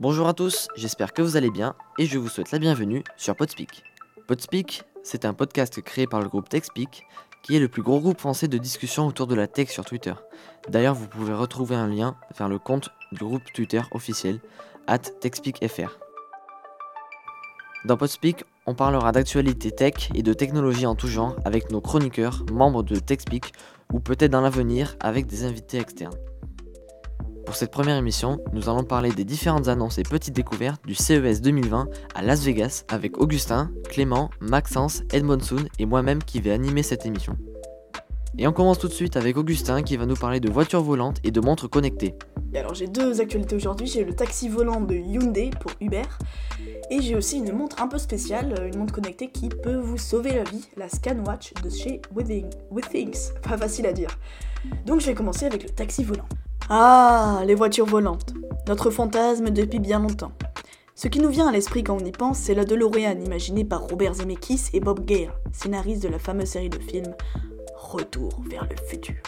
Bonjour à tous, j'espère que vous allez bien et je vous souhaite la bienvenue sur Podspeak. Podspeak, c'est un podcast créé par le groupe TechSpeak, qui est le plus gros groupe français de discussion autour de la tech sur Twitter. D'ailleurs, vous pouvez retrouver un lien vers le compte du groupe Twitter officiel, at TechSpeakFR. Dans Podspeak, on parlera d'actualité tech et de technologie en tout genre avec nos chroniqueurs, membres de TechSpeak, ou peut-être dans l'avenir avec des invités externes. Pour cette première émission, nous allons parler des différentes annonces et petites découvertes du CES 2020 à Las Vegas avec Augustin, Clément, Maxence, Edmondson et moi-même qui vais animer cette émission. Et on commence tout de suite avec Augustin qui va nous parler de voitures volantes et de montres connectées. Alors j'ai deux actualités aujourd'hui, j'ai le taxi volant de Hyundai pour Uber et j'ai aussi une montre un peu spéciale, une montre connectée qui peut vous sauver la vie, la Scanwatch de chez. Withings, pas facile à dire. Donc je vais commencer avec le taxi volant. Ah, les voitures volantes. Notre fantasme depuis bien longtemps. Ce qui nous vient à l'esprit quand on y pense, c'est la DeLorean imaginée par Robert Zemeckis et Bob Gale, scénaristes de la fameuse série de films Retour vers le futur.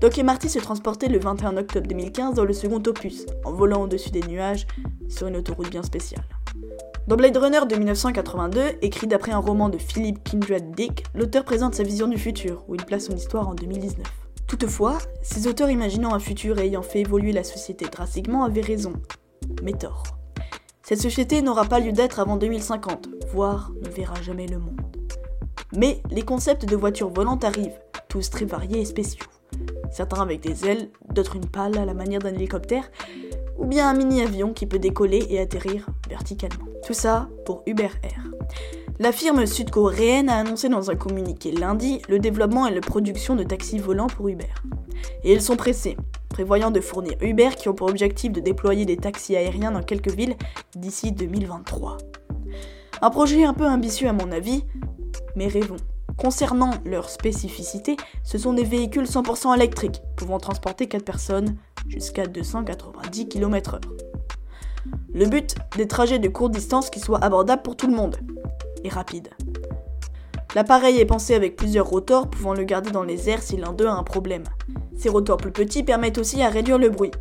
Doc et Marty se transportaient le 21 octobre 2015 dans le second opus, en volant au-dessus des nuages sur une autoroute bien spéciale. Dans Blade Runner de 1982, écrit d'après un roman de Philip Kindred Dick, l'auteur présente sa vision du futur, où il place son histoire en 2019. Toutefois, ces auteurs imaginant un futur et ayant fait évoluer la société drastiquement avaient raison, mais tort. Cette société n'aura pas lieu d'être avant 2050, voire ne verra jamais le monde. Mais les concepts de voitures volantes arrivent, tous très variés et spéciaux. Certains avec des ailes, d'autres une pale à la manière d'un hélicoptère, ou bien un mini-avion qui peut décoller et atterrir verticalement. Tout ça pour Uber Air. La firme sud-coréenne a annoncé dans un communiqué lundi le développement et la production de taxis volants pour Uber. Et ils sont pressés, prévoyant de fournir Uber qui ont pour objectif de déployer des taxis aériens dans quelques villes d'ici 2023. Un projet un peu ambitieux à mon avis, mais rêvons. Concernant leur spécificité, ce sont des véhicules 100% électriques, pouvant transporter 4 personnes jusqu'à 290 km/h. Le but, des trajets de courte distance qui soient abordables pour tout le monde, et rapide. L'appareil est pensé avec plusieurs rotors pouvant le garder dans les airs si l'un d'eux a un problème. Ces rotors plus petits permettent aussi à réduire le bruit.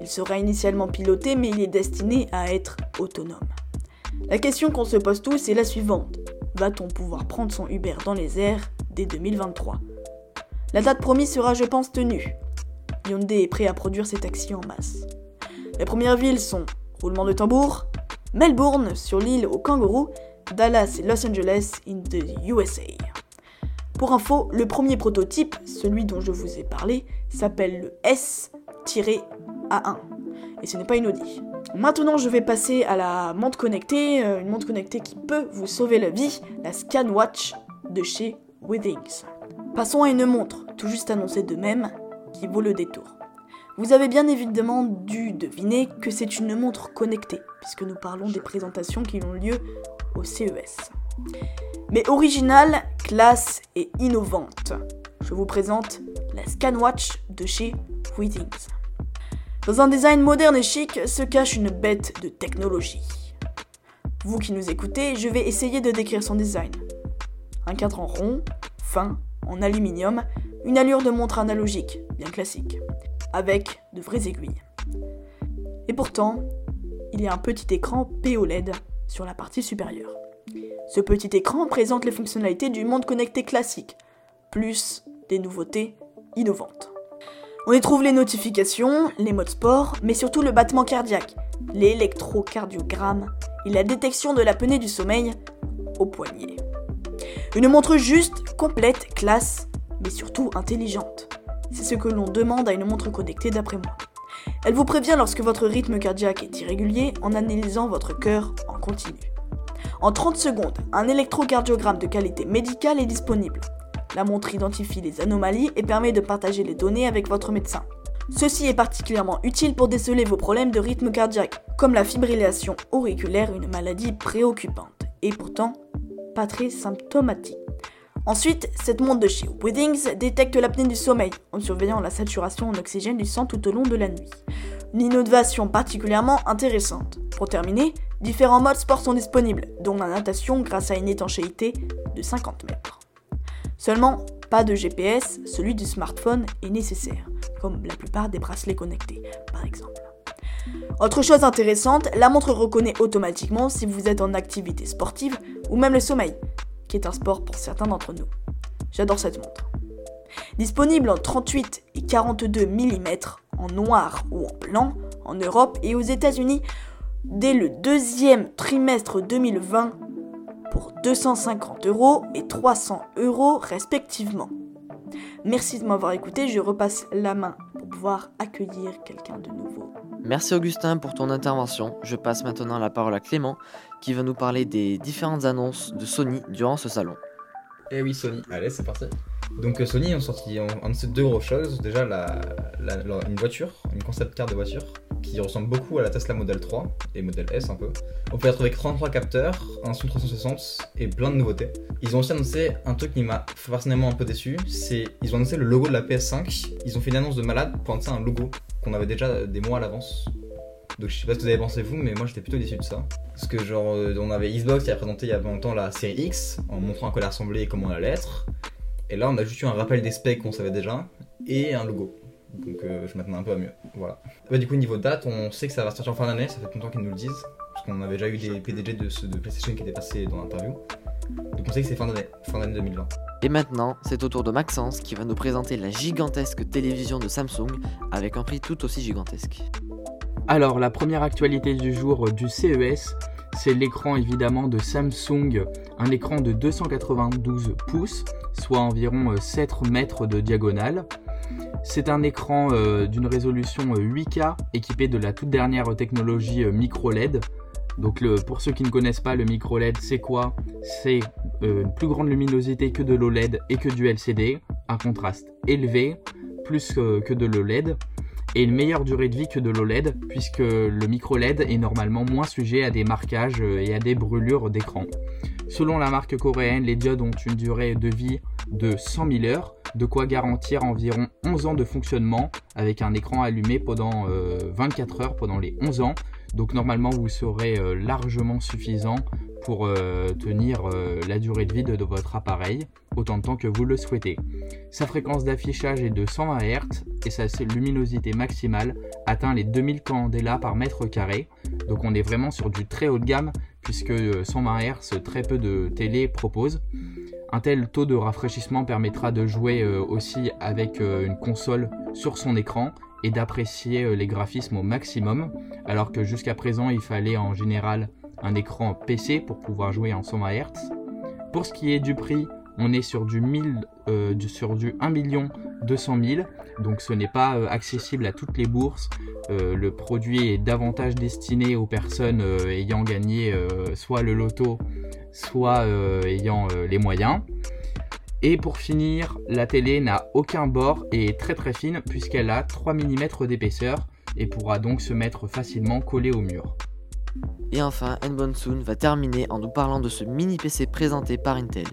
Il sera initialement piloté mais il est destiné à être autonome. La question qu'on se pose tous est la suivante. Va-t-on pouvoir prendre son Uber dans les airs dès 2023 La date promise sera je pense tenue. Hyundai est prêt à produire ses taxis en masse. Les premières villes sont roulement de tambour, Melbourne sur l'île au kangourou Dallas et Los Angeles in the USA. Pour info, le premier prototype, celui dont je vous ai parlé, s'appelle le S-A1. Et ce n'est pas une Audi. Maintenant, je vais passer à la montre connectée, euh, une montre connectée qui peut vous sauver la vie, la ScanWatch de chez Withings. Passons à une montre, tout juste annoncée de même, qui vaut le détour. Vous avez bien évidemment dû deviner que c'est une montre connectée, puisque nous parlons des présentations qui ont lieu au CES. Mais originale, classe et innovante. Je vous présente la Scanwatch de chez Withings. Dans un design moderne et chic se cache une bête de technologie. Vous qui nous écoutez, je vais essayer de décrire son design. Un cadran rond, fin, en aluminium, une allure de montre analogique, bien classique, avec de vraies aiguilles. Et pourtant, il y a un petit écran POLED sur la partie supérieure. Ce petit écran présente les fonctionnalités du monde connecté classique, plus des nouveautés innovantes. On y trouve les notifications, les modes sport, mais surtout le battement cardiaque, l'électrocardiogramme et la détection de l'apnée du sommeil au poignet. Une montre juste, complète, classe, mais surtout intelligente. C'est ce que l'on demande à une montre connectée d'après moi. Elle vous prévient lorsque votre rythme cardiaque est irrégulier en analysant votre cœur en continu. En 30 secondes, un électrocardiogramme de qualité médicale est disponible. La montre identifie les anomalies et permet de partager les données avec votre médecin. Ceci est particulièrement utile pour déceler vos problèmes de rythme cardiaque, comme la fibrillation auriculaire, une maladie préoccupante, et pourtant pas très symptomatique. Ensuite, cette montre de chez Withings détecte l'apnée du sommeil en surveillant la saturation en oxygène du sang tout au long de la nuit. Une innovation particulièrement intéressante. Pour terminer, différents modes sport sont disponibles, dont la natation grâce à une étanchéité de 50 mètres. Seulement, pas de GPS, celui du smartphone est nécessaire, comme la plupart des bracelets connectés, par exemple. Autre chose intéressante, la montre reconnaît automatiquement si vous êtes en activité sportive ou même le sommeil, un sport pour certains d'entre nous. J'adore cette montre. Disponible en 38 et 42 mm en noir ou en blanc en Europe et aux États-Unis dès le deuxième trimestre 2020 pour 250 euros et 300 euros respectivement. Merci de m'avoir écouté, je repasse la main pouvoir accueillir quelqu'un de nouveau. Merci Augustin pour ton intervention. Je passe maintenant la parole à Clément qui va nous parler des différentes annonces de Sony durant ce salon. Eh oui, Sony. Allez, c'est parti. Donc euh, Sony ont sorti en, de ces deux grosses choses. Déjà, la, une voiture, une concept car de voiture qui ressemble beaucoup à la Tesla Model 3 et Model S un peu. On peut la trouver avec 33 capteurs, un son 360 et plein de nouveautés. Ils ont aussi annoncé un truc qui m'a personnellement un peu déçu, c'est ils ont annoncé le logo de la PS5. Ils ont fait une annonce de malade pour annoncer un logo qu'on avait déjà des mois à l'avance. Donc je sais pas ce que vous avez pensé vous, mais moi j'étais plutôt déçu de ça. Parce que genre euh, on avait Xbox qui a présenté il y a longtemps la série X en montrant à quoi elle ressemblait et comment elle allait être. Et là on a juste eu un rappel des specs qu'on savait déjà et un logo. Donc euh, je m'attendais un peu à mieux. Voilà. Bah, du coup niveau date, on sait que ça va sortir en fin d'année, ça fait longtemps qu'ils nous le disent. Parce qu'on avait déjà eu des PDG de, de PlayStation qui étaient passés dans l'interview. Donc on sait que c'est fin d'année, fin d'année 2020. Et maintenant, c'est au tour de Maxence qui va nous présenter la gigantesque télévision de Samsung avec un prix tout aussi gigantesque. Alors, la première actualité du jour du CES, c'est l'écran évidemment de Samsung, un écran de 292 pouces, soit environ 7 euh, mètres de diagonale. C'est un écran euh, d'une résolution 8K euh, équipé de la toute dernière technologie micro LED. Donc pour ceux qui ne connaissent pas le micro LED, c'est quoi? C'est une plus grande luminosité que de l'OLED et que du LCD, un contraste élevé, plus que de l'OLED et une meilleure durée de vie que de l'OLED puisque le micro LED est normalement moins sujet à des marquages et à des brûlures d'écran. Selon la marque coréenne, les diodes ont une durée de vie de 100 000 heures, de quoi garantir environ 11 ans de fonctionnement avec un écran allumé pendant 24 euh, heures pendant les 11 ans. Donc normalement vous serez euh, largement suffisant pour euh, tenir la durée de vie de votre appareil autant de temps que vous le souhaitez. Sa fréquence d'affichage est de 120 Hz et sa luminosité maximale atteint les 2000 candela par mètre carré. Donc on est vraiment sur du très haut de gamme puisque 120 Hz très peu de télé proposent. Un tel taux de rafraîchissement permettra de jouer euh, aussi avec euh, une console sur son écran et d'apprécier euh, les graphismes au maximum, alors que jusqu'à présent il fallait en général un écran PC pour pouvoir jouer en 120 Hz. Pour ce qui est du prix, on est sur du, 1000, euh, sur du 1 200 000, donc ce n'est pas euh, accessible à toutes les bourses. Euh, le produit est davantage destiné aux personnes ayant gagné soit le loto, soit ayant les moyens. Et pour finir, la télé n'a aucun bord et est très très fine puisqu'elle a 3 mm d'épaisseur et pourra donc se mettre facilement collée au mur. Et enfin, Nbonsoon va terminer en nous parlant de ce mini PC présenté par Intel.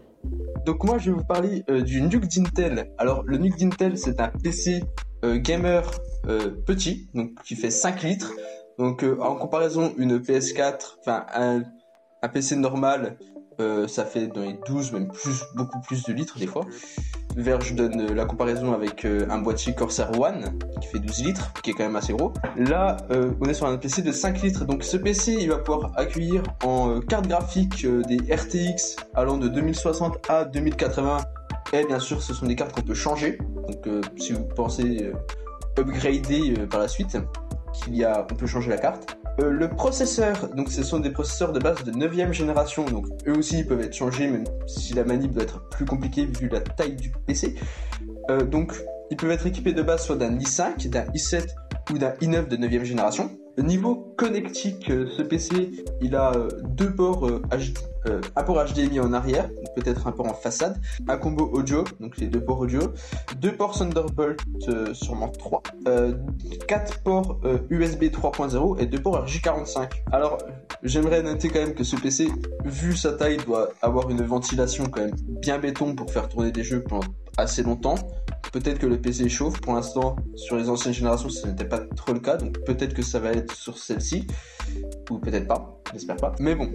Donc moi je vais vous parler euh, du NUC d'Intel. Alors le NUC d'Intel c'est un PC euh, gamer euh, petit, donc qui fait 5 litres. Donc en comparaison une PS4, enfin un PC normal euh, ça fait dans les 12, même plus, beaucoup plus de litres des fois. Vers, je donne euh, la comparaison avec euh, un boîtier Corsair One qui fait 12 litres, qui est quand même assez gros. Là, on est sur un PC de 5 litres. Donc ce PC, il va pouvoir accueillir en carte graphique des RTX allant de 2060 à 2080. Et bien sûr, ce sont des cartes qu'on peut changer. Donc si vous pensez upgrader par la suite, qu'il y a, on peut changer la carte. Euh, le processeur, donc ce sont des processeurs de base de 9ème génération, donc eux aussi ils peuvent être changés, même si la manip doit être plus compliquée vu la taille du PC. Euh, donc ils peuvent être équipés de base soit d'un i5, d'un i7 ou d'un i9 de 9ème génération. Niveau connectique, euh, ce PC, il a deux ports HD, un port HDMI en arrière, peut-être un port en façade, un combo audio, donc les deux ports audio, deux ports Thunderbolt, sûrement 3, quatre ports USB 3.0 et deux ports RJ45. Alors, j'aimerais noter quand même que ce PC, vu sa taille, doit avoir une ventilation quand même bien béton pour faire tourner des jeux assez longtemps. Peut-être que le PC chauffe. Pour l'instant, sur les anciennes générations, ce n'était pas trop le cas. Donc peut-être que ça va être sur celle-ci. Ou peut-être pas. J'espère pas. Mais bon,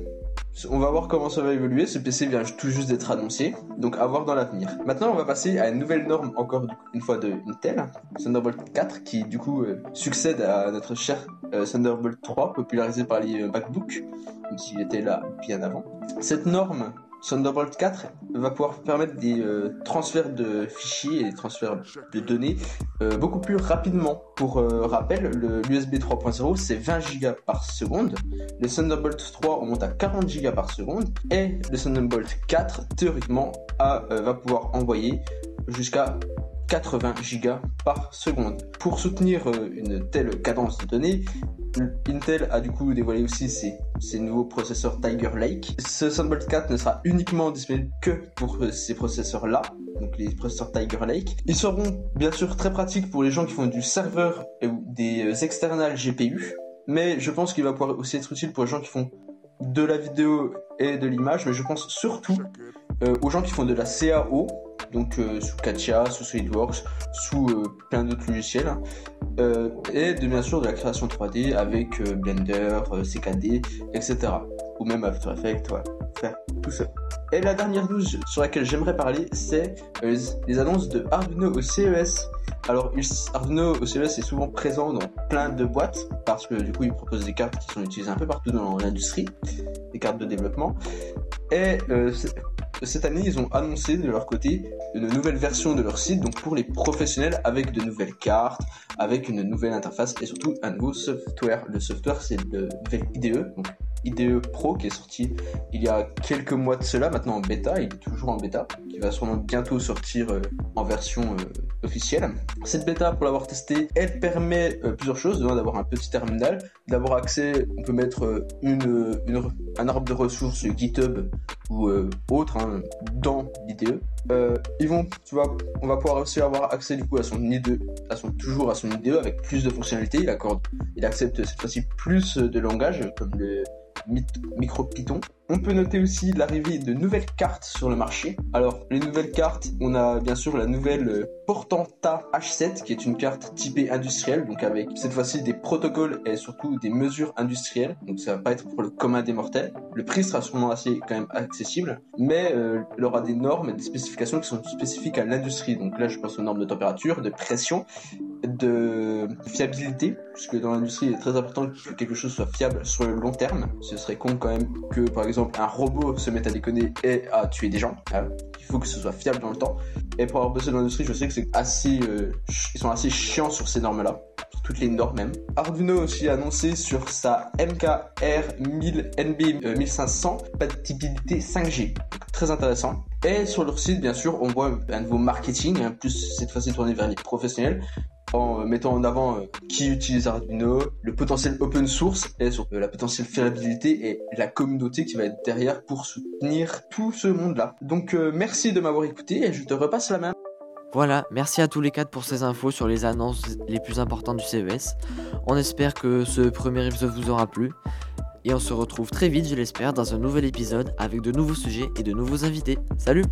On va voir comment ça va évoluer. Ce PC vient tout juste d'être annoncé, donc à voir dans l'avenir. Maintenant, on va passer à une nouvelle norme, encore une fois de Intel, Thunderbolt 4, qui du coup euh, succède à notre cher euh, Thunderbolt 3, popularisé par les euh, MacBook, même s'il était là bien avant. Cette norme Thunderbolt 4 va pouvoir permettre des euh, transferts de fichiers et des transferts de données euh, beaucoup plus rapidement. Pour euh, rappel, l'USB 3.0 c'est 20 Go par seconde, le Thunderbolt 3 on monte à 40 Go par seconde et le Thunderbolt 4 théoriquement va pouvoir envoyer jusqu'à 80 Go par seconde. Pour soutenir une telle cadence de données, Intel a du coup dévoilé aussi ses, nouveaux processeurs Tiger Lake. Ce Thunderbolt 4 ne sera uniquement disponible que pour euh, ces processeurs-là, donc les processeurs Tiger Lake. Ils seront bien sûr très pratiques pour les gens qui font du serveur ou des euh, external GPU, mais je pense qu'il va pouvoir aussi être utile pour les gens qui font de la vidéo et de l'image, mais je pense surtout euh, aux gens qui font de la CAO, donc sous Katia, sous SolidWorks, sous plein d'autres logiciels, hein. et de bien sûr de la création 3D avec Blender, CKD, etc. Ou même After Effects, ouais, faire tout ça. Et la dernière news sur laquelle j'aimerais parler, c'est les annonces de Arduino au CES. Alors, Arduino au CES est souvent présent dans plein de boîtes parce que du coup, il propose des cartes qui sont utilisées un peu partout dans l'industrie, des cartes de développement. Et cette année, ils ont annoncé de leur côté une nouvelle version de leur site, donc pour les professionnels, avec de nouvelles cartes, avec une nouvelle interface et surtout un nouveau software. Le software, c'est le IDE, donc IDE Pro qui est sorti il y a quelques mois de cela, maintenant en bêta, il est toujours en bêta, qui va sûrement bientôt sortir euh, en version euh, officielle. Cette bêta, pour l'avoir testé, elle permet euh, plusieurs choses, d'avoir un petit terminal, d'avoir accès, on peut mettre un arbre de ressources GitHub ou autre hein, dans l'IDE. ils tu vois, on va pouvoir aussi avoir accès du coup à son IDE, à son, toujours à son IDE avec plus de fonctionnalités. Il accorde, il accepte cette fois-ci plus de langage comme le micro-Python. On peut noter aussi l'arrivée de nouvelles cartes sur le marché. Alors, les nouvelles cartes, on a bien sûr la nouvelle euh, Portanta H7, qui est une carte typée industrielle, donc avec cette fois-ci des protocoles et surtout des mesures industrielles. Donc, ça va pas être pour le commun des mortels. Le prix sera sûrement assez quand même accessible, mais euh, il aura des normes et des spécifications qui sont spécifiques à l'industrie. Donc là, je pense aux normes de température, de pression, de fiabilité, puisque dans l'industrie, il est très important que quelque chose soit fiable sur le long terme. Ce serait con quand même que, par exemple, un robot se mette à déconner et à tuer des gens. Hein. Il faut que ce soit fiable dans le temps. Et pour avoir bossé dans l'industrie, je sais que c'est assez, euh, ils sont assez chiants sur ces normes-là, sur toutes les normes même. Arduino aussi annoncé sur sa MKR 1000 NB 1500 compatibilité 5G. Très intéressant. Et sur leur site, bien sûr, on voit un nouveau marketing, hein, plus cette fois-ci tourné vers les professionnels, en mettant en avant euh, qui utilise Arduino, le potentiel open source et sur la potentielle fiabilité et la communauté qui va être derrière pour soutenir tout ce monde-là. Donc euh, merci de m'avoir écouté et je te repasse la main. Voilà, merci à tous les quatre pour ces infos sur les annonces les plus importantes du CES. On espère que ce premier épisode vous aura plu. Et on se retrouve très vite, je l'espère, dans un nouvel épisode avec de nouveaux sujets et de nouveaux invités. Salut